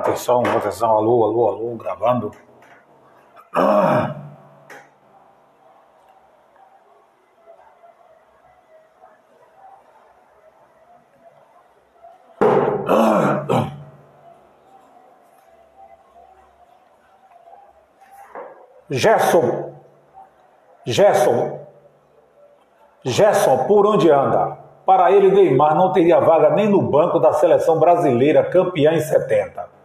Atenção, atenção, alô, alô, alô, gravando. Gerson, Gerson, Gerson, por onde anda? Para ele, Neymar não teria vaga nem no banco da seleção brasileira, campeã em 70.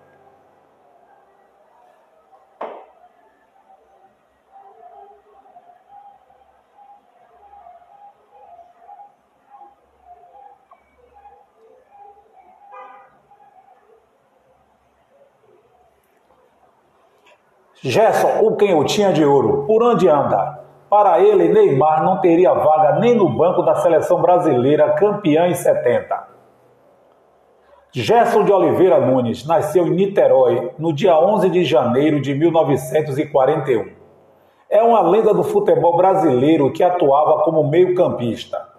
Gerson, o quem eu tinha de ouro, por onde anda? Para ele, Neymar não teria vaga nem no banco da seleção brasileira campeã em 70. Gerson de Oliveira Nunes nasceu em Niterói no dia 11 de janeiro de 1941. É uma lenda do futebol brasileiro que atuava como meio-campista.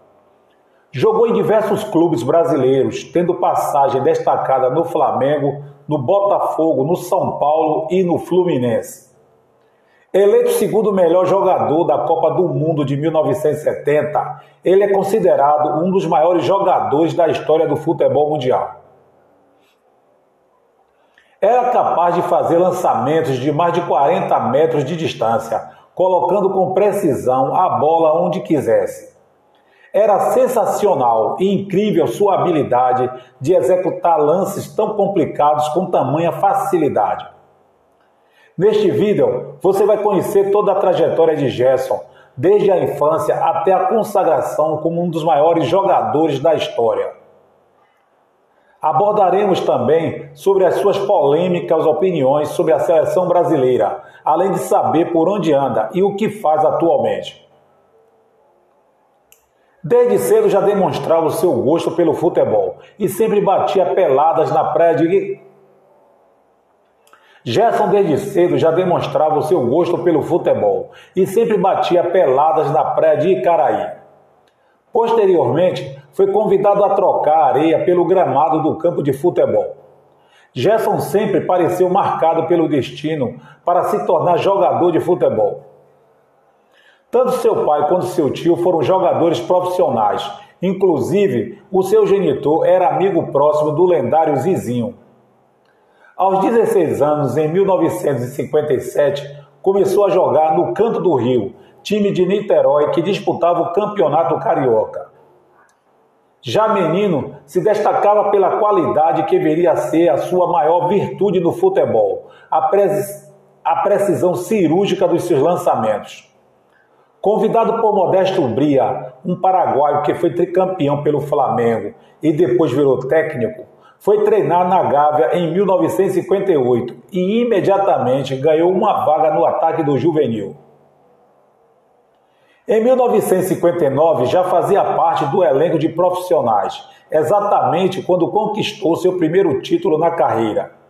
Jogou em diversos clubes brasileiros, tendo passagem destacada no Flamengo, no Botafogo, no São Paulo e no Fluminense. Eleito segundo melhor jogador da Copa do Mundo de 1970, ele é considerado um dos maiores jogadores da história do futebol mundial. Era capaz de fazer lançamentos de mais de 40 metros de distância, colocando com precisão a bola onde quisesse. Era sensacional e incrível sua habilidade de executar lances tão complicados com tamanha facilidade. Neste vídeo, você vai conhecer toda a trajetória de Gerson, desde a infância até a consagração como um dos maiores jogadores da história. Abordaremos também sobre as suas polêmicas opiniões sobre a seleção brasileira, além de saber por onde anda e o que faz atualmente. Desde cedo já demonstrava o seu gosto pelo futebol e sempre batia peladas na praia de. Gerson desde cedo já demonstrava o seu gosto pelo futebol e sempre batia peladas na praia de Icaraí. Posteriormente, foi convidado a trocar a areia pelo gramado do campo de futebol. Gerson sempre pareceu marcado pelo destino para se tornar jogador de futebol. Tanto seu pai quanto seu tio foram jogadores profissionais. Inclusive, o seu genitor era amigo próximo do lendário Zizinho. Aos 16 anos, em 1957, começou a jogar no Canto do Rio, time de Niterói que disputava o Campeonato Carioca. Já menino, se destacava pela qualidade que viria a ser a sua maior virtude no futebol, a, a precisão cirúrgica dos seus lançamentos. Convidado por Modesto Bria, um paraguaio que foi tricampeão pelo Flamengo e depois virou técnico, foi treinar na Gávea em 1958 e imediatamente ganhou uma vaga no ataque do juvenil. Em 1959 já fazia parte do elenco de profissionais, exatamente quando conquistou seu primeiro título na carreira.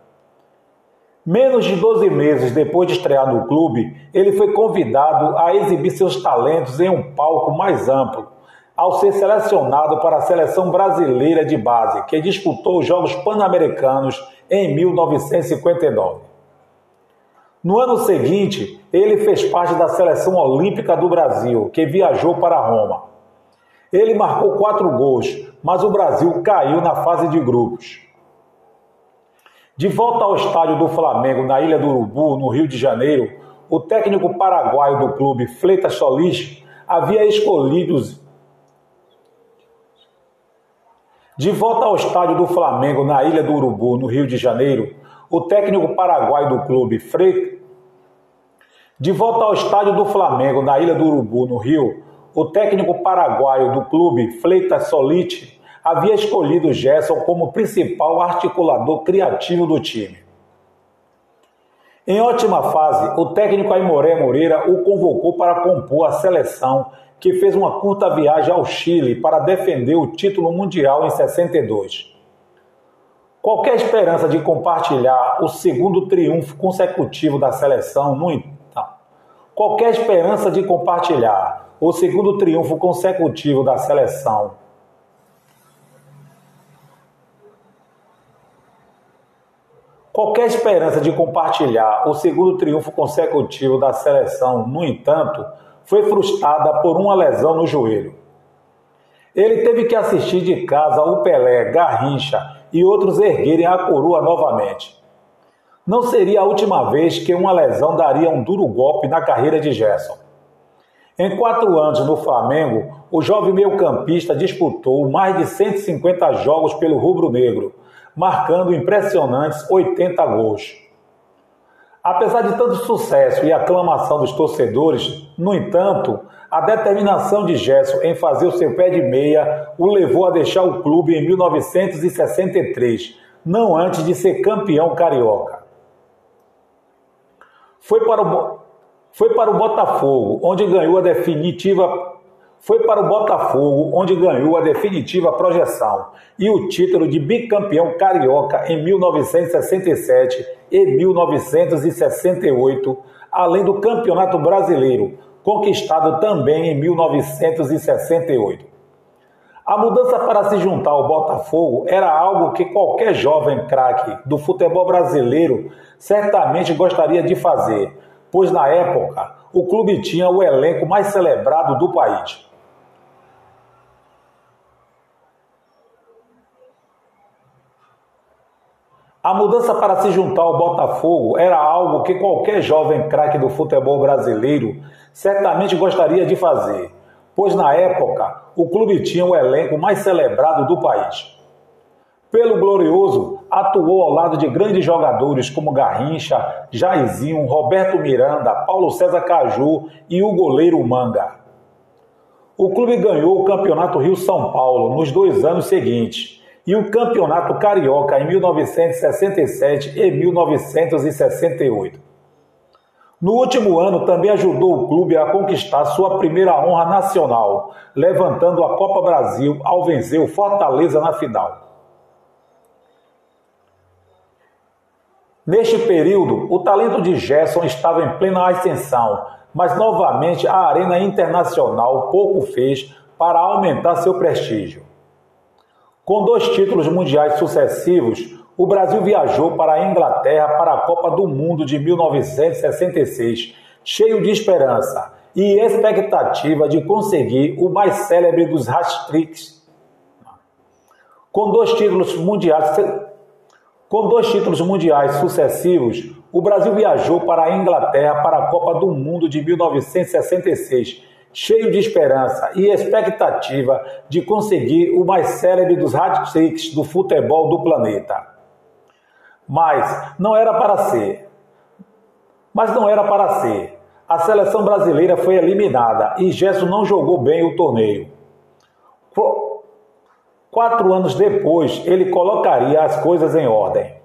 Menos de 12 meses depois de estrear no clube, ele foi convidado a exibir seus talentos em um palco mais amplo, ao ser selecionado para a seleção brasileira de base, que disputou os Jogos Pan-Americanos em 1959. No ano seguinte, ele fez parte da seleção olímpica do Brasil, que viajou para Roma. Ele marcou quatro gols, mas o Brasil caiu na fase de grupos. De volta ao estádio do Flamengo, na Ilha do Urubu, no Rio de Janeiro, o técnico paraguaio do clube, Fleitas Solis, havia escolhido. De volta ao estádio do Flamengo, na Ilha do Urubu, no Rio de Janeiro, o técnico paraguaio do clube, Freitas. De volta ao estádio do Flamengo, na Ilha do Urubu, no Rio, o técnico paraguaio do clube, Fleitas Solite, havia escolhido Gerson como principal articulador criativo do time. Em ótima fase, o técnico Aimoré Moreira o convocou para compor a seleção, que fez uma curta viagem ao Chile para defender o título mundial em 62. Qualquer esperança de compartilhar o segundo triunfo consecutivo da seleção, no entanto, qualquer esperança de compartilhar o segundo triunfo consecutivo da seleção Qualquer esperança de compartilhar o segundo triunfo consecutivo da seleção, no entanto, foi frustrada por uma lesão no joelho. Ele teve que assistir de casa o Pelé, Garrincha e outros erguerem a coroa novamente. Não seria a última vez que uma lesão daria um duro golpe na carreira de Gerson. Em quatro anos no Flamengo, o jovem meio-campista disputou mais de 150 jogos pelo rubro-negro, marcando impressionantes 80 gols. Apesar de tanto sucesso e aclamação dos torcedores, no entanto, a determinação de Gerson em fazer o seu pé de meia o levou a deixar o clube em 1963, não antes de ser campeão carioca. Foi para o, foi para o Botafogo, onde ganhou a definitiva foi para o Botafogo, onde ganhou a definitiva projeção e o título de bicampeão carioca em 1967 e 1968, além do Campeonato Brasileiro, conquistado também em 1968. A mudança para se juntar ao Botafogo era algo que qualquer jovem craque do futebol brasileiro certamente gostaria de fazer, pois na época o clube tinha o elenco mais celebrado do país. A mudança para se juntar ao Botafogo era algo que qualquer jovem craque do futebol brasileiro certamente gostaria de fazer, pois na época o clube tinha o elenco mais celebrado do país. Pelo Glorioso, atuou ao lado de grandes jogadores como Garrincha, Jairzinho, Roberto Miranda, Paulo César Caju e o goleiro Manga. O clube ganhou o Campeonato Rio-São Paulo nos dois anos seguintes e o Campeonato Carioca em 1967 e 1968. No último ano, também ajudou o clube a conquistar sua primeira honra nacional, levantando a Copa Brasil ao vencer o Fortaleza na final. Neste período, o talento de Gerson estava em plena ascensão, mas novamente a Arena Internacional pouco fez para aumentar seu prestígio. Com dois títulos mundiais sucessivos, o Brasil viajou para a Inglaterra para a Copa do Mundo de 1966, cheio de esperança e expectativa de conseguir o mais célebre dos hat-tricks. Com dois títulos mundiais com dois títulos mundiais sucessivos, o Brasil viajou para a Inglaterra para a Copa do Mundo de 1966, cheio de esperança e expectativa de conseguir o mais célebre dos hat-tricks do futebol do planeta. Mas não era para ser. Mas não era para ser. A seleção brasileira foi eliminada e Gerson não jogou bem o torneio. Quatro anos depois, ele colocaria as coisas em ordem.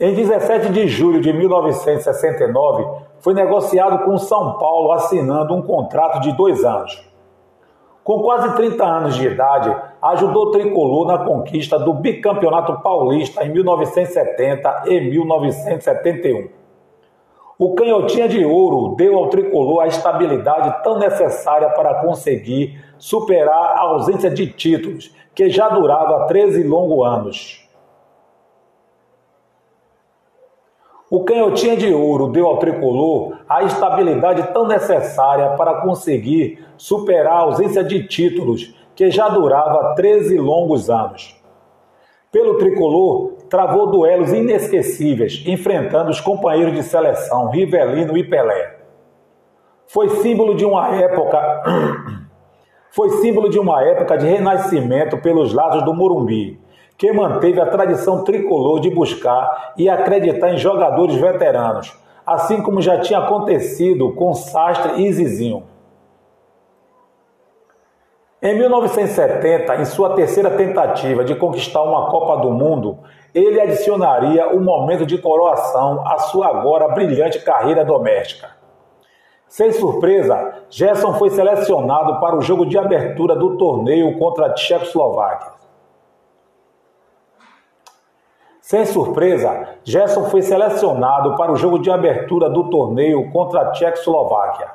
Em 17 de julho de 1969, foi negociado com São Paulo assinando um contrato de dois anos. Com quase 30 anos de idade, ajudou o tricolor na conquista do bicampeonato paulista em 1970 e 1971. O canhotinha de ouro deu ao tricolor a estabilidade tão necessária para conseguir superar a ausência de títulos, que já durava 13 longos anos. O canhotinha de ouro deu ao tricolor a estabilidade tão necessária para conseguir superar a ausência de títulos que já durava 13 longos anos. Pelo tricolor, travou duelos inesquecíveis, enfrentando os companheiros de seleção Rivelino e Pelé. Foi símbolo de uma época foi símbolo de uma época de renascimento pelos lados do Morumbi que manteve a tradição tricolor de buscar e acreditar em jogadores veteranos, assim como já tinha acontecido com Sastre e Zizinho. Em 1970, em sua terceira tentativa de conquistar uma Copa do Mundo, ele adicionaria o um momento de coroação à sua agora brilhante carreira doméstica. Sem surpresa, Gerson foi selecionado para o jogo de abertura do torneio contra a Tchecoslováquia. Sem surpresa, Gerson foi selecionado para o jogo de abertura do torneio contra a Tchecoslováquia.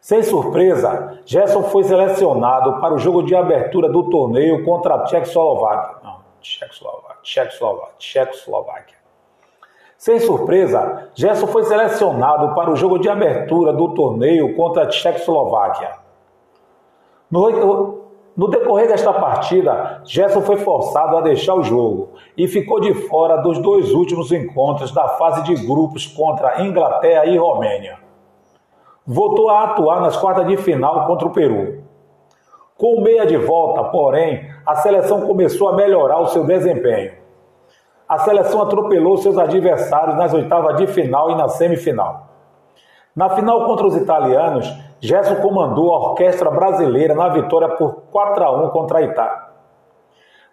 Sem surpresa, Gerson foi selecionado para o jogo de abertura do torneio contra a Tchecoslováquia. Não, Tchecoslováquia, Tchecoslováquia, Tchecoslováquia. Sem surpresa, Gerson foi selecionado para o jogo de abertura do torneio contra a Tchecoslováquia. No, no decorrer desta partida, Gerson foi forçado a deixar o jogo e ficou de fora dos dois últimos encontros da fase de grupos contra Inglaterra e Romênia. Voltou a atuar nas quartas de final contra o Peru. Com meia de volta, porém, a seleção começou a melhorar o seu desempenho. A seleção atropelou seus adversários nas oitavas de final e na semifinal. Na final contra os italianos, Gerson comandou a orquestra brasileira na vitória por 4 a 1 contra a Itália.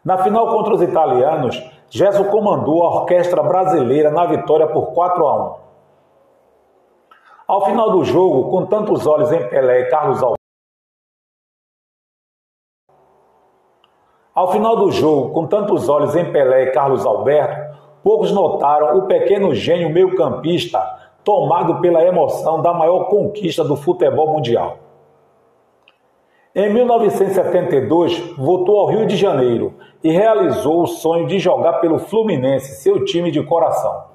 Na final contra os italianos, Gerson comandou a orquestra brasileira na vitória por 4 a 1. Ao final do jogo, com tantos olhos em Pelé e Carlos Alberto, Ao final do jogo, com tantos olhos em Pelé e Carlos Alberto, poucos notaram o pequeno gênio meio-campista tomado pela emoção da maior conquista do futebol mundial. Em 1972, voltou ao Rio de Janeiro e realizou o sonho de jogar pelo Fluminense, seu time de coração.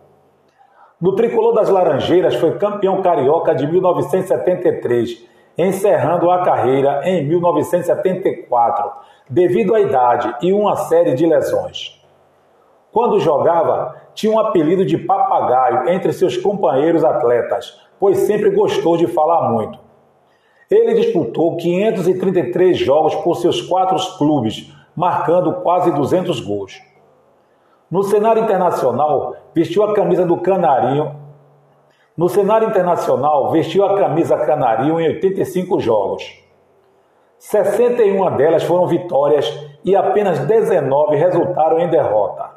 No tricolor das Laranjeiras, foi campeão carioca de 1973, encerrando a carreira em 1974, devido à idade e uma série de lesões. Quando jogava, tinha um apelido de papagaio entre seus companheiros atletas, pois sempre gostou de falar muito. Ele disputou 533 jogos por seus quatro clubes, marcando quase 200 gols. No cenário internacional, vestiu a camisa do Canarinho. No cenário internacional, vestiu a camisa Canarinho em 85 jogos. 61 delas foram vitórias e apenas 19 resultaram em derrota.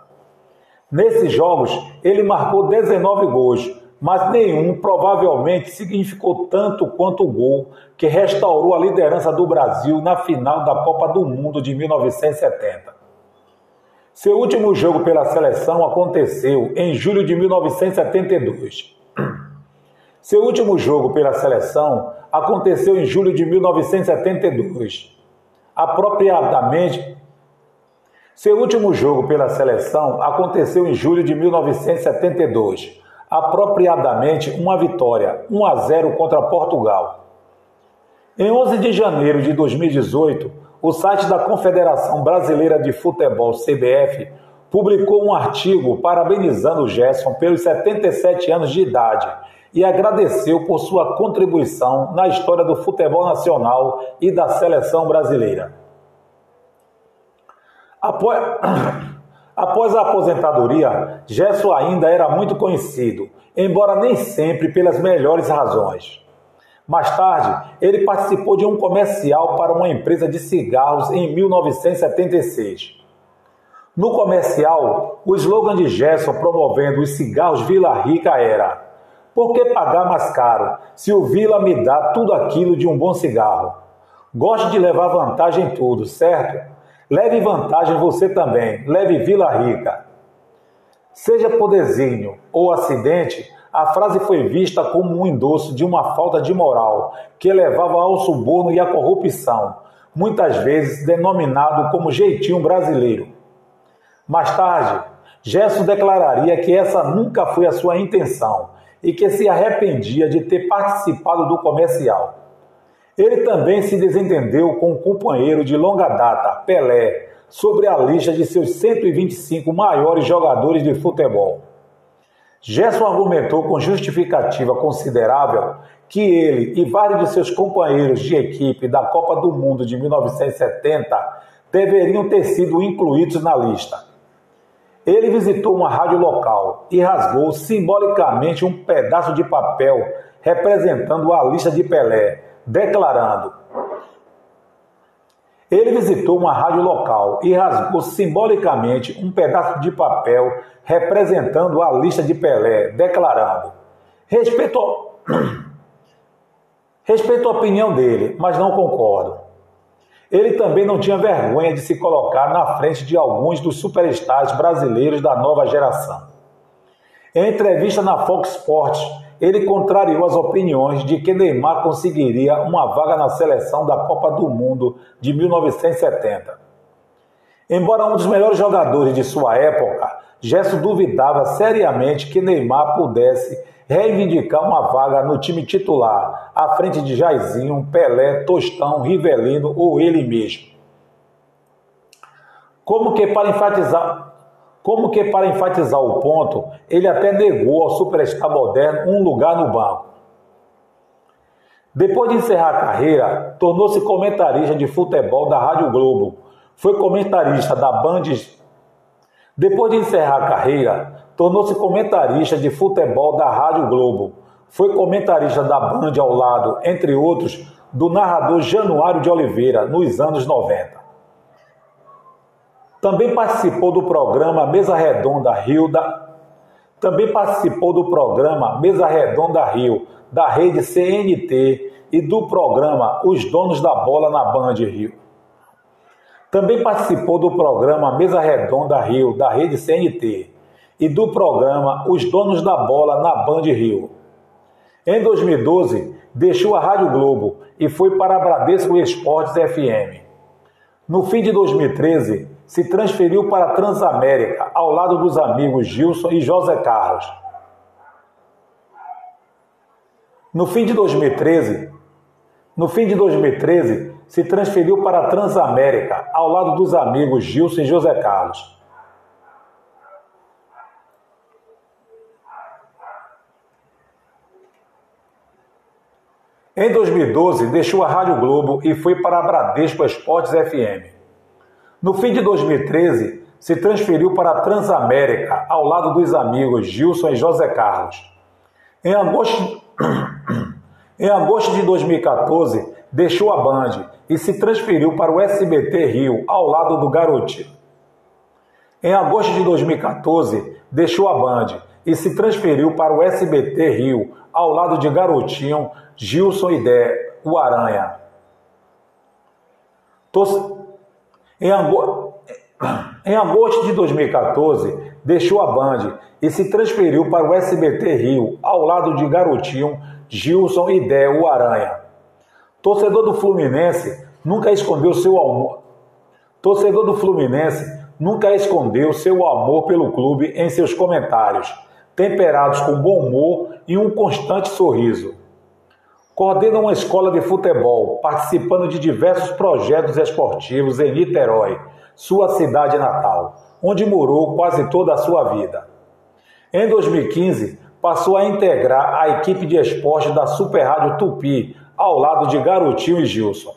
Nesses jogos, ele marcou 19 gols, mas nenhum provavelmente significou tanto quanto o gol que restaurou a liderança do Brasil na final da Copa do Mundo de 1970. Seu último jogo pela seleção aconteceu em julho de 1972. Seu último jogo pela seleção aconteceu em julho de 1972. Apropriadamente seu último jogo pela seleção aconteceu em julho de 1972, apropriadamente uma vitória, 1 a 0 contra Portugal. Em 11 de janeiro de 2018, o site da Confederação Brasileira de Futebol, CBF, publicou um artigo parabenizando Gerson pelos 77 anos de idade e agradeceu por sua contribuição na história do futebol nacional e da seleção brasileira. Após, após a aposentadoria, Gerson ainda era muito conhecido, embora nem sempre pelas melhores razões. Mais tarde, ele participou de um comercial para uma empresa de cigarros em 1976. No comercial, o slogan de Gerson promovendo os cigarros Vila Rica era: Por que pagar mais caro se o Vila me dá tudo aquilo de um bom cigarro? Gosto de levar vantagem em tudo, certo? Leve vantagem você também, leve Vila Rica. Seja por desígnio ou acidente, a frase foi vista como um endosso de uma falta de moral que levava ao suborno e à corrupção, muitas vezes denominado como jeitinho brasileiro. Mais tarde, Gerson declararia que essa nunca foi a sua intenção e que se arrependia de ter participado do comercial. Ele também se desentendeu com o companheiro de longa data, Pelé, sobre a lista de seus 125 maiores jogadores de futebol. Gerson argumentou com justificativa considerável que ele e vários de seus companheiros de equipe da Copa do Mundo de 1970 deveriam ter sido incluídos na lista. Ele visitou uma rádio local e rasgou simbolicamente um pedaço de papel representando a lista de Pelé, declarando: Ele visitou uma rádio local e rasgou simbolicamente um pedaço de papel representando a lista de Pelé, declarando: Respeito, Respeito a opinião dele, mas não concordo. Ele também não tinha vergonha de se colocar na frente de alguns dos superstars brasileiros da nova geração. Em entrevista na Fox Sports, ele contrariou as opiniões de que Neymar conseguiria uma vaga na seleção da Copa do Mundo de 1970. Embora um dos melhores jogadores de sua época, Gerson duvidava seriamente que Neymar pudesse reivindicar uma vaga no time titular, à frente de Jairzinho, Pelé, Tostão, Rivelino ou ele mesmo. Como que para enfatizar, como que para enfatizar o ponto, ele até negou ao superstar moderno um lugar no banco. Depois de encerrar a carreira, tornou-se comentarista de futebol da Rádio Globo. Foi comentarista da Band. Depois de encerrar a carreira, tornou-se comentarista de futebol da Rádio Globo. Foi comentarista da Band ao lado, entre outros, do narrador Januário de Oliveira, nos anos 90. Também participou do programa Mesa Redonda Rio da também participou do programa Mesa Redonda Rio da rede CNT e do programa Os Donos da Bola na Band Rio. Também participou do programa Mesa Redonda Rio da rede CNT e do programa Os Donos da Bola na Band Rio. Em 2012, deixou a Rádio Globo e foi para a Bradesco Esportes FM. No fim de 2013, se transferiu para a Transamérica, ao lado dos amigos Gilson e José Carlos. No fim de 2013, no fim de 2013, se transferiu para a Transamérica, ao lado dos amigos Gilson e José Carlos. Em 2012, deixou a Rádio Globo e foi para a Bradesco Esportes FM. No fim de 2013, se transferiu para a Transamérica, ao lado dos amigos Gilson e José Carlos. Em agosto, em agosto de 2014, deixou a Band e se transferiu para o SBT Rio, ao lado do Garotinho. Em agosto de 2014, deixou a Band e se transferiu para o SBT Rio, ao lado de Garotinho, Gilson e Dé, o Aranha. Em, em agosto de 2014, deixou a Band e se transferiu para o SBT Rio, ao lado de Garotinho, Gilson e Dé, o Aranha. Torcedor do Fluminense nunca escondeu seu amor. Torcedor do Fluminense nunca escondeu seu amor pelo clube em seus comentários, temperados com bom humor e um constante sorriso. Coordena uma escola de futebol, participando de diversos projetos esportivos em Niterói, sua cidade natal, onde morou quase toda a sua vida. Em 2015, passou a integrar a equipe de esporte da Super Rádio Tupi, ao lado de Garotinho e Gilson.